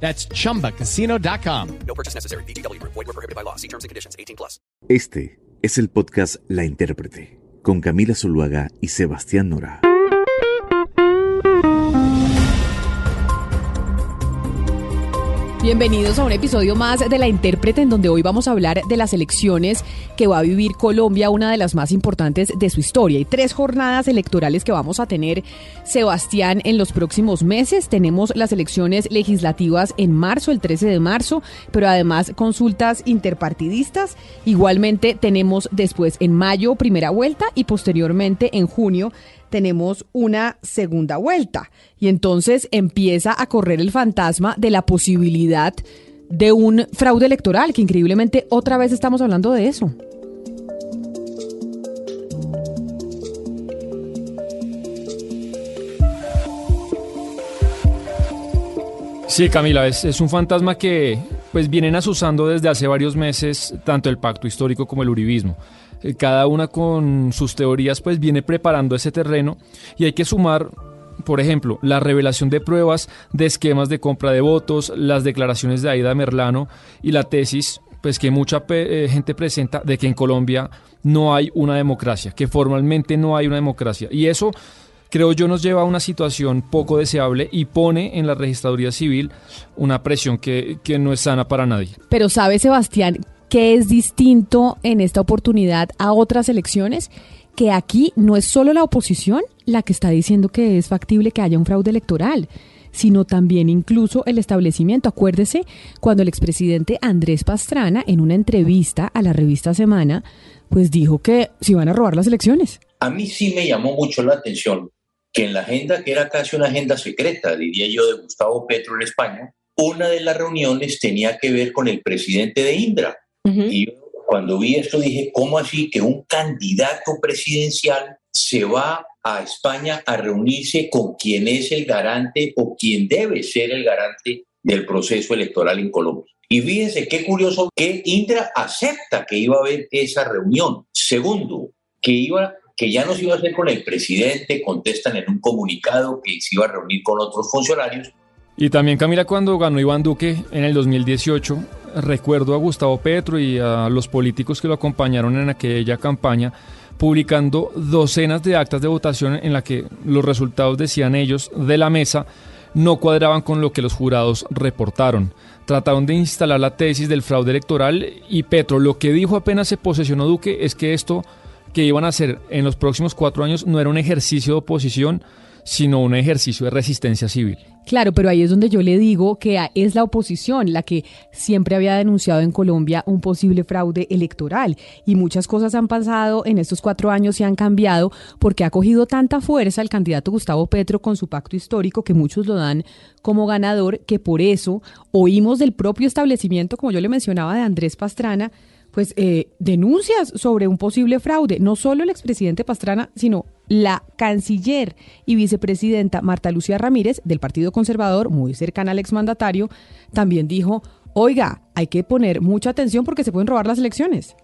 That's chumbacasino.com. No purchase necessary. BGW. Void were prohibited by law. See terms and conditions. 18 plus. Este es el podcast La Intérprete, con Camila Zuluaga y Sebastián Nora. Bienvenidos a un episodio más de La Intérprete, en donde hoy vamos a hablar de las elecciones que va a vivir Colombia, una de las más importantes de su historia. Hay tres jornadas electorales que vamos a tener, Sebastián, en los próximos meses. Tenemos las elecciones legislativas en marzo, el 13 de marzo, pero además consultas interpartidistas. Igualmente tenemos después en mayo primera vuelta y posteriormente en junio tenemos una segunda vuelta. Y entonces empieza a correr el fantasma de la posibilidad de un fraude electoral, que increíblemente otra vez estamos hablando de eso. Sí, Camila, es, un fantasma que pues vienen asusando desde hace varios meses tanto el pacto histórico como el uribismo. Eh, cada una con sus teorías pues viene preparando ese terreno y hay que sumar por ejemplo, la revelación de pruebas de esquemas de compra de votos, las declaraciones de Aida Merlano y la tesis pues que mucha eh, gente presenta de que en Colombia no hay una democracia, que formalmente no hay una democracia. Y eso creo yo nos lleva a una situación poco deseable y pone en la registraduría civil una presión que, que no es sana para nadie. Pero sabe Sebastián, ¿Qué es distinto en esta oportunidad a otras elecciones? Que aquí no es solo la oposición la que está diciendo que es factible que haya un fraude electoral, sino también incluso el establecimiento. Acuérdese cuando el expresidente Andrés Pastrana, en una entrevista a la revista Semana, pues dijo que se iban a robar las elecciones. A mí sí me llamó mucho la atención que en la agenda, que era casi una agenda secreta, diría yo, de Gustavo Petro en España, una de las reuniones tenía que ver con el presidente de Indra, y cuando vi esto dije, ¿cómo así que un candidato presidencial se va a España a reunirse con quien es el garante o quien debe ser el garante del proceso electoral en Colombia? Y fíjense qué curioso que Indra acepta que iba a haber esa reunión. Segundo, que iba que ya no se iba a hacer con el presidente, contestan en un comunicado que se iba a reunir con otros funcionarios, y también Camila cuando ganó Iván Duque en el 2018, recuerdo a Gustavo Petro y a los políticos que lo acompañaron en aquella campaña publicando docenas de actas de votación en la que los resultados decían ellos de la mesa no cuadraban con lo que los jurados reportaron. Trataron de instalar la tesis del fraude electoral y Petro lo que dijo apenas se posesionó Duque es que esto que iban a hacer en los próximos cuatro años no era un ejercicio de oposición, sino un ejercicio de resistencia civil. Claro, pero ahí es donde yo le digo que es la oposición la que siempre había denunciado en Colombia un posible fraude electoral y muchas cosas han pasado en estos cuatro años y han cambiado porque ha cogido tanta fuerza el candidato Gustavo Petro con su pacto histórico que muchos lo dan como ganador que por eso oímos del propio establecimiento, como yo le mencionaba, de Andrés Pastrana, pues eh, denuncias sobre un posible fraude. No solo el expresidente Pastrana, sino la canciller y vicepresidenta Marta Lucía Ramírez, del Partido Conservador, muy cercana al exmandatario, también dijo, oiga, hay que poner mucha atención porque se pueden robar las elecciones.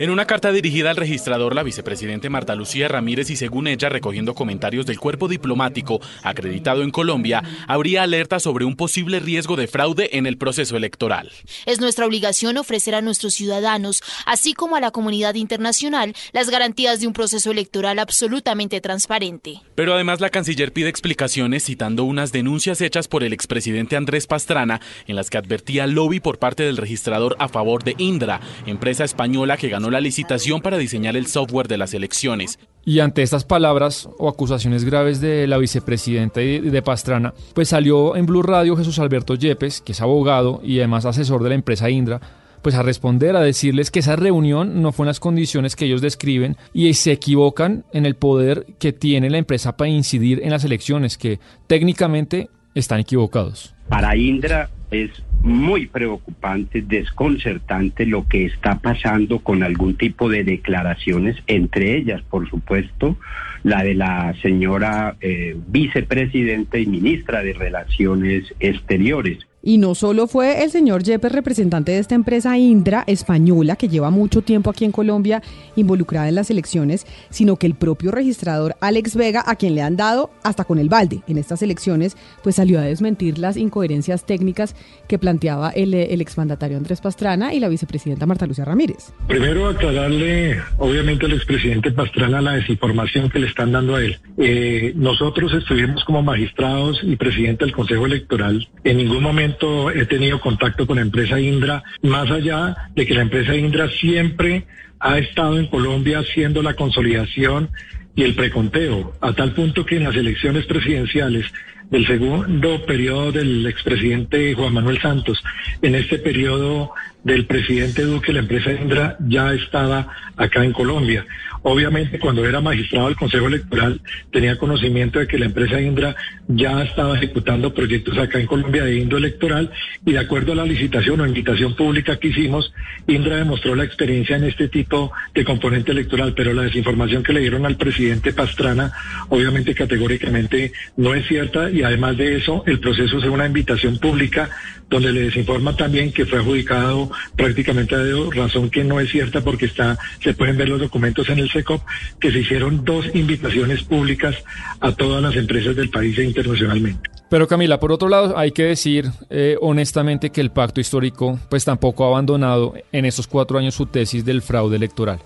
En una carta dirigida al registrador, la vicepresidente Marta Lucía Ramírez y según ella recogiendo comentarios del cuerpo diplomático acreditado en Colombia, habría alerta sobre un posible riesgo de fraude en el proceso electoral. Es nuestra obligación ofrecer a nuestros ciudadanos, así como a la comunidad internacional, las garantías de un proceso electoral absolutamente transparente. Pero además la canciller pide explicaciones citando unas denuncias hechas por el expresidente Andrés Pastrana en las que advertía lobby por parte del registrador a favor de Indra, empresa española que ganó la licitación para diseñar el software de las elecciones. Y ante estas palabras o acusaciones graves de la vicepresidenta de Pastrana, pues salió en Blue Radio Jesús Alberto Yepes, que es abogado y además asesor de la empresa Indra, pues a responder, a decirles que esa reunión no fue en las condiciones que ellos describen y se equivocan en el poder que tiene la empresa para incidir en las elecciones, que técnicamente están equivocados. Para Indra es muy preocupante, desconcertante lo que está pasando con algún tipo de declaraciones, entre ellas, por supuesto, la de la señora eh, vicepresidenta y ministra de Relaciones Exteriores. Y no solo fue el señor Yepes, representante de esta empresa Indra española, que lleva mucho tiempo aquí en Colombia involucrada en las elecciones, sino que el propio registrador Alex Vega, a quien le han dado hasta con el balde en estas elecciones, pues salió a desmentir las incoherencias técnicas que planteaba el, el exmandatario Andrés Pastrana y la vicepresidenta Marta Lucía Ramírez. Primero aclararle, obviamente, al expresidente Pastrana la desinformación que le están dando a él. Eh, nosotros estuvimos como magistrados y presidente del Consejo Electoral. En ningún momento he tenido contacto con la empresa Indra, más allá de que la empresa Indra siempre ha estado en Colombia haciendo la consolidación y el preconteo, a tal punto que en las elecciones presidenciales del segundo periodo del expresidente Juan Manuel Santos, en este periodo del presidente Duque, la empresa Indra ya estaba acá en Colombia. Obviamente, cuando era magistrado del Consejo Electoral, tenía conocimiento de que la empresa Indra ya estaba ejecutando proyectos acá en Colombia de indo electoral y de acuerdo a la licitación o invitación pública que hicimos, Indra demostró la experiencia en este tipo de componente electoral, pero la desinformación que le dieron al presidente Pastrana, obviamente categóricamente no es cierta y además de eso, el proceso es una invitación pública donde le desinforma también que fue adjudicado prácticamente a dedo, razón que no es cierta porque está, se pueden ver los documentos en el SECOP, que se hicieron dos invitaciones públicas a todas las empresas del país e internacionalmente. Pero Camila, por otro lado, hay que decir eh, honestamente que el pacto histórico pues tampoco ha abandonado en estos cuatro años su tesis del fraude electoral.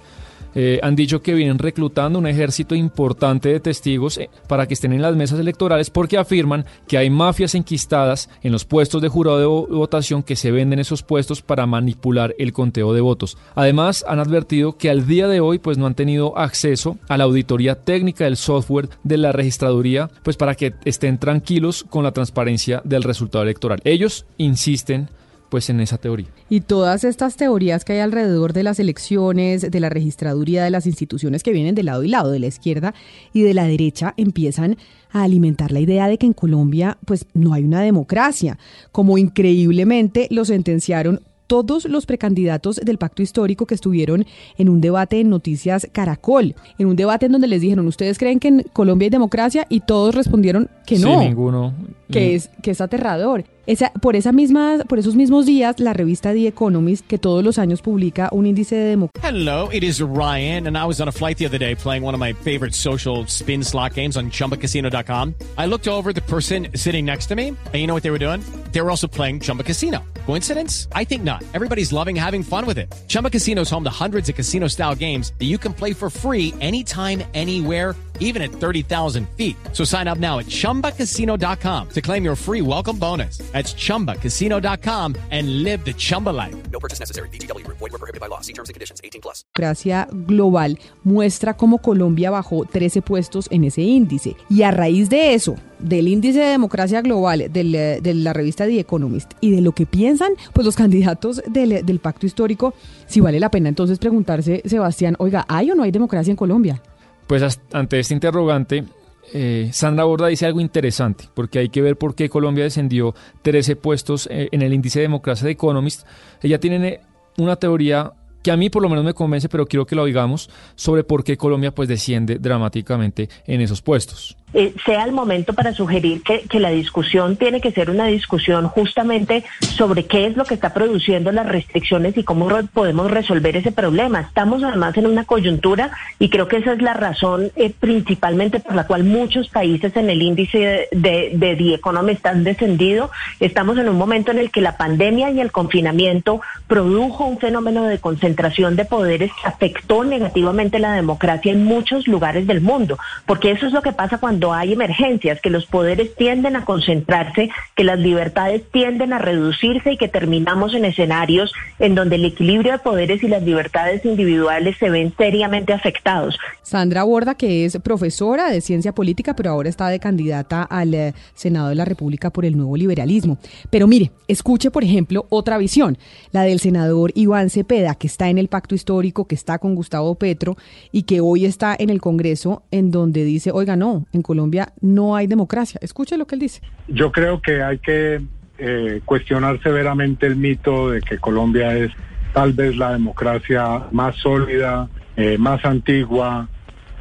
Eh, han dicho que vienen reclutando un ejército importante de testigos eh, para que estén en las mesas electorales porque afirman que hay mafias enquistadas en los puestos de jurado de votación que se venden esos puestos para manipular el conteo de votos. Además, han advertido que al día de hoy pues no han tenido acceso a la auditoría técnica del software de la registraduría pues para que estén tranquilos con la transparencia del resultado electoral. Ellos insisten pues en esa teoría. Y todas estas teorías que hay alrededor de las elecciones, de la registraduría de las instituciones que vienen de lado y lado, de la izquierda y de la derecha, empiezan a alimentar la idea de que en Colombia pues no hay una democracia, como increíblemente lo sentenciaron todos los precandidatos del pacto histórico que estuvieron en un debate en Noticias Caracol, en un debate en donde les dijeron, ¿ustedes creen que en Colombia hay democracia? Y todos respondieron que no. Sí, ninguno. Que es, que es aterrador. Esa, por, esa misma, por esos mismos días, la revista The Economist, que todos los años publica un índice de democracia. Hello, it is Ryan, and I was on a flight the other day playing one of my favorite social spin slot games on chumbacasino.com. I looked over the person sitting next to me, and you know what they were doing? They were also playing Chumba Casino. Coincidence? I think not. Everybody's loving having fun with it. Chumba Casino is home to hundreds of casino style games that you can play for free anytime, anywhere, even at 30,000 feet. So sign up now at chumbacasino.com to claim your free welcome bonus. That's chumbacasino.com and live the Chumba life. No purchase necessary. BGW. Void were prohibited by law. See terms and conditions 18 plus. democracia global muestra cómo Colombia bajó 13 puestos en ese índice. Y a raíz de eso, del índice de democracia global del, eh, de la revista The Economist y de lo que piensan pues los candidatos del, del pacto histórico, si vale la pena entonces preguntarse, Sebastián, oiga, ¿hay o no hay democracia en Colombia? Pues ante este interrogante, eh, Sandra Borda dice algo interesante, porque hay que ver por qué Colombia descendió 13 puestos eh, en el índice de democracia de Economist. Ella tiene eh, una teoría que a mí por lo menos me convence, pero quiero que lo oigamos, sobre por qué Colombia pues desciende dramáticamente en esos puestos. Eh, sea el momento para sugerir que, la discusión tiene que ser una discusión justamente sobre qué es lo que está produciendo las restricciones y cómo podemos resolver ese problema. Estamos además en una coyuntura y creo que esa es la razón eh, principalmente por la cual muchos países en el índice de, de, de The Economist han descendido. Estamos en un momento en el que la pandemia y el confinamiento produjo un fenómeno de concentración de poderes que afectó negativamente la democracia en muchos lugares del mundo, porque eso es lo que pasa cuando hay emergencias, que los poderes tienden a concentrarse, que las libertades tienden a reducirse y que terminamos en escenarios en donde el equilibrio de poderes y las libertades individuales se ven seriamente afectados. Sandra Borda, que es profesora de ciencia política, pero ahora está de candidata al eh, Senado de la República por el nuevo liberalismo. Pero mire, escuche, por ejemplo, otra visión, la del senador Iván Cepeda, que está en el pacto histórico, que está con Gustavo Petro y que hoy está en el Congreso, en donde dice, oiga, no, en Colombia no hay democracia. Escuche lo que él dice. Yo creo que hay que eh, cuestionar severamente el mito de que Colombia es tal vez la democracia más sólida, eh, más antigua,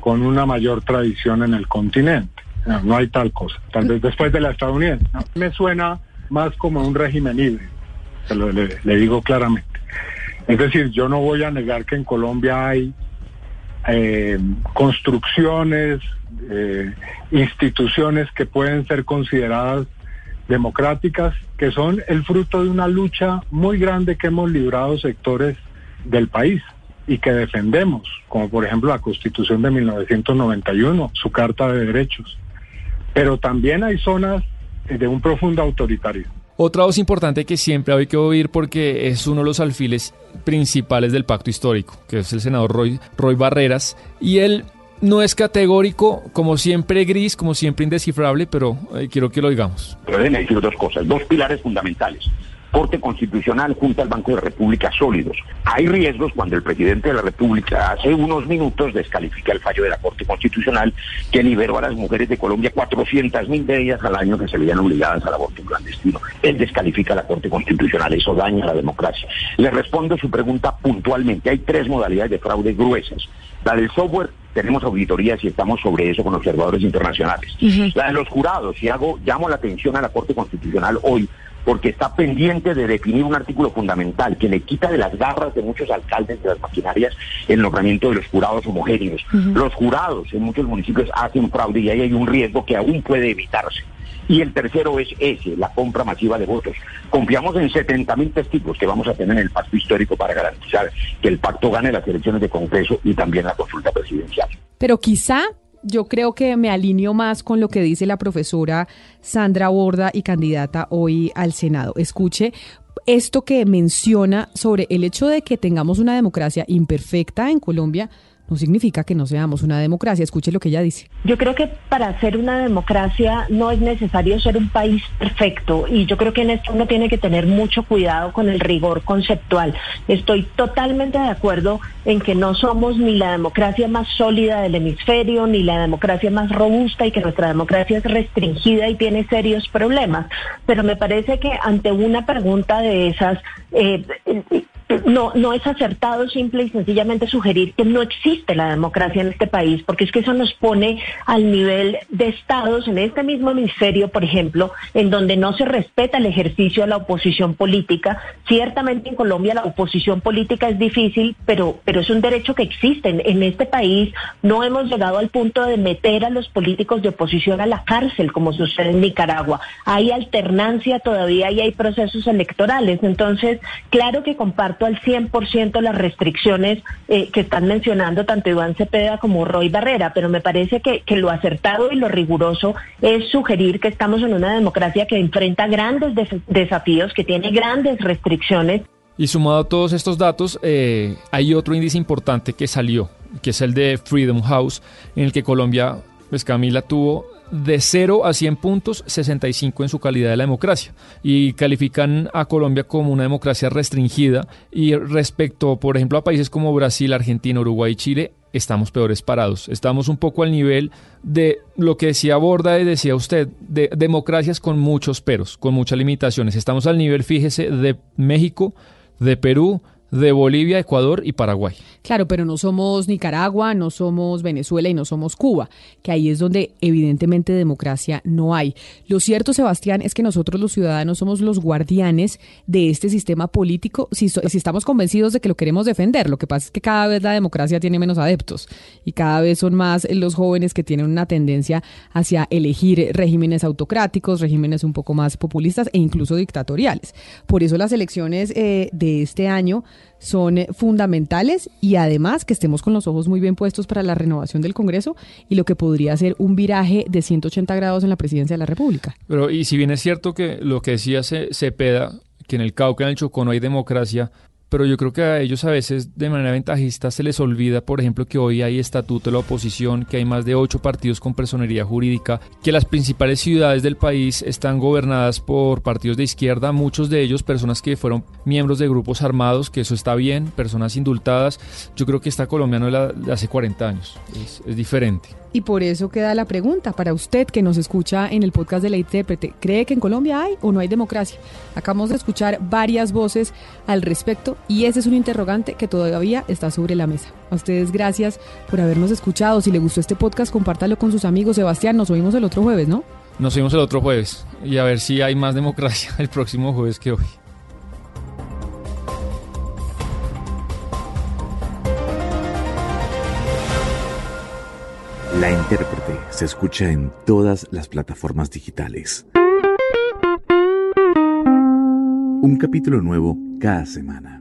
con una mayor tradición en el continente. No, hay tal cosa. Tal vez después de la estadounidense. Me suena más como un régimen híbrido, se lo, le, digo claramente. Es decir, yo no voy a negar que en Colombia hay eh, construcciones, eh, instituciones que pueden ser consideradas democráticas, que son el fruto de una lucha muy grande que hemos librado sectores del país y que defendemos, como por ejemplo la Constitución de 1991, su Carta de Derechos. Pero también hay zonas de un profundo autoritarismo. Otra voz importante que siempre hay que oír porque es uno de los alfiles principales del pacto histórico, que es el senador Roy, Roy Barreras, y él no es categórico, como siempre gris, como siempre indescifrable, pero eh, quiero que lo digamos. Pueden decir dos cosas, dos pilares fundamentales. Corte Constitucional junto al Banco de República sólidos. Hay riesgos cuando el presidente de la República hace unos minutos descalifica el fallo de la Corte Constitucional que liberó a las mujeres de Colombia 400 mil de ellas al año que se veían obligadas al aborto clandestino. Él descalifica la Corte Constitucional, eso daña la democracia. Le respondo su pregunta puntualmente. Hay tres modalidades de fraude gruesas. La del software tenemos auditorías y estamos sobre eso con observadores internacionales. La de los jurados, y hago, llamo la atención a la Corte Constitucional hoy, porque está pendiente de definir un artículo fundamental que le quita de las garras de muchos alcaldes de las maquinarias el nombramiento de los jurados homogéneos. Los jurados en muchos municipios hacen fraude y ahí hay un riesgo que aún puede evitarse. Y el tercero es ese, la compra masiva de votos. Confiamos en 70 mil testigos que vamos a tener en el pacto histórico para garantizar que el pacto gane las elecciones de Congreso y también la consulta presidencial. Pero quizá yo creo que me alineo más con lo que dice la profesora Sandra Borda y candidata hoy al Senado. Escuche esto que menciona sobre el hecho de que tengamos una democracia imperfecta en Colombia no significa que no seamos una democracia. Escuche lo que ella dice. Yo creo que para ser una democracia no es necesario ser un país perfecto y yo creo que en esto uno tiene que tener mucho cuidado con el rigor conceptual. Estoy totalmente de acuerdo en que no somos ni la democracia más sólida del hemisferio ni la democracia más robusta y que nuestra democracia es restringida y tiene serios problemas. Pero me parece que ante una pregunta de esas, eh, no, no es acertado simple y sencillamente sugerir que no existe la democracia en este país, porque es que eso nos pone al nivel de estados en este mismo hemisferio, por ejemplo, en donde no se respeta el ejercicio a la oposición política. Ciertamente en Colombia la oposición política es difícil, pero, pero es un derecho que existe. En este país no hemos llegado al punto de meter a los políticos de oposición a la cárcel, como sucede en Nicaragua. Hay alternancia todavía y hay procesos electorales. Entonces, claro que comparto al 100% las restricciones eh, que están mencionando tanto Iván Cepeda como Roy Barrera, pero me parece que, lo acertado y lo riguroso es sugerir que estamos en una democracia que enfrenta grandes desafíos, que tiene grandes restricciones. Y sumado a todos estos datos, eh, hay otro índice importante que salió, que es el de Freedom House, en el que Colombia, pues Camila, tuvo de 0 a 100 puntos, 65 en su calidad de la democracia. Y califican a Colombia como una democracia restringida. Y respecto, por ejemplo, a países como Brasil, Argentina, Uruguay y Chile, estamos peores parados. Estamos un poco al nivel de lo que decía Borda y decía usted, de democracias con muchos peros, con muchas limitaciones. Estamos al nivel, fíjese, de México, de Perú, de Bolivia, Ecuador y Paraguay. Claro, pero no somos Nicaragua, no somos Venezuela y no somos Cuba, que ahí es donde evidentemente democracia no hay. Lo cierto, Sebastián, es que nosotros los ciudadanos somos los guardianes de este sistema político si, estamos convencidos de que lo queremos defender. Lo que pasa es que cada vez la democracia tiene menos adeptos y cada vez son más los jóvenes que tienen una tendencia hacia elegir regímenes autocráticos, regímenes un poco más populistas e incluso dictatoriales. Por eso las elecciones eh, de este año son eh, fundamentales y además que estemos con los ojos muy bien puestos para la renovación del Congreso y lo que podría ser un viraje de 180 grados en la presidencia de la República. Pero y si bien es cierto que lo que decía Cepeda, que en el Cauca, en el Chocó no hay democracia, pero yo creo que a ellos a veces de manera ventajista se les olvida, por ejemplo, que hoy hay estatuto de la oposición, que hay más de ocho partidos con personería jurídica, que las principales ciudades del país están gobernadas por partidos de izquierda, muchos de ellos personas que fueron miembros de grupos armados, que eso está bien, personas indultadas. Yo creo que esta Colombia no es de hace 40 años, es, es diferente. Y por eso queda la pregunta para usted que nos escucha en el podcast de la intérprete. ¿Cree que en Colombia hay o no hay democracia? Acabamos de escuchar varias voces al respecto y ese es un interrogante que todavía está sobre la mesa. A ustedes gracias por habernos escuchado. Si le gustó este podcast, compártalo con sus amigos. Sebastián, nos oímos el otro jueves, ¿no? Nos oímos el otro jueves y a ver si hay más democracia el próximo jueves que hoy. La intérprete se escucha en todas las plataformas digitales. Un capítulo nuevo cada semana.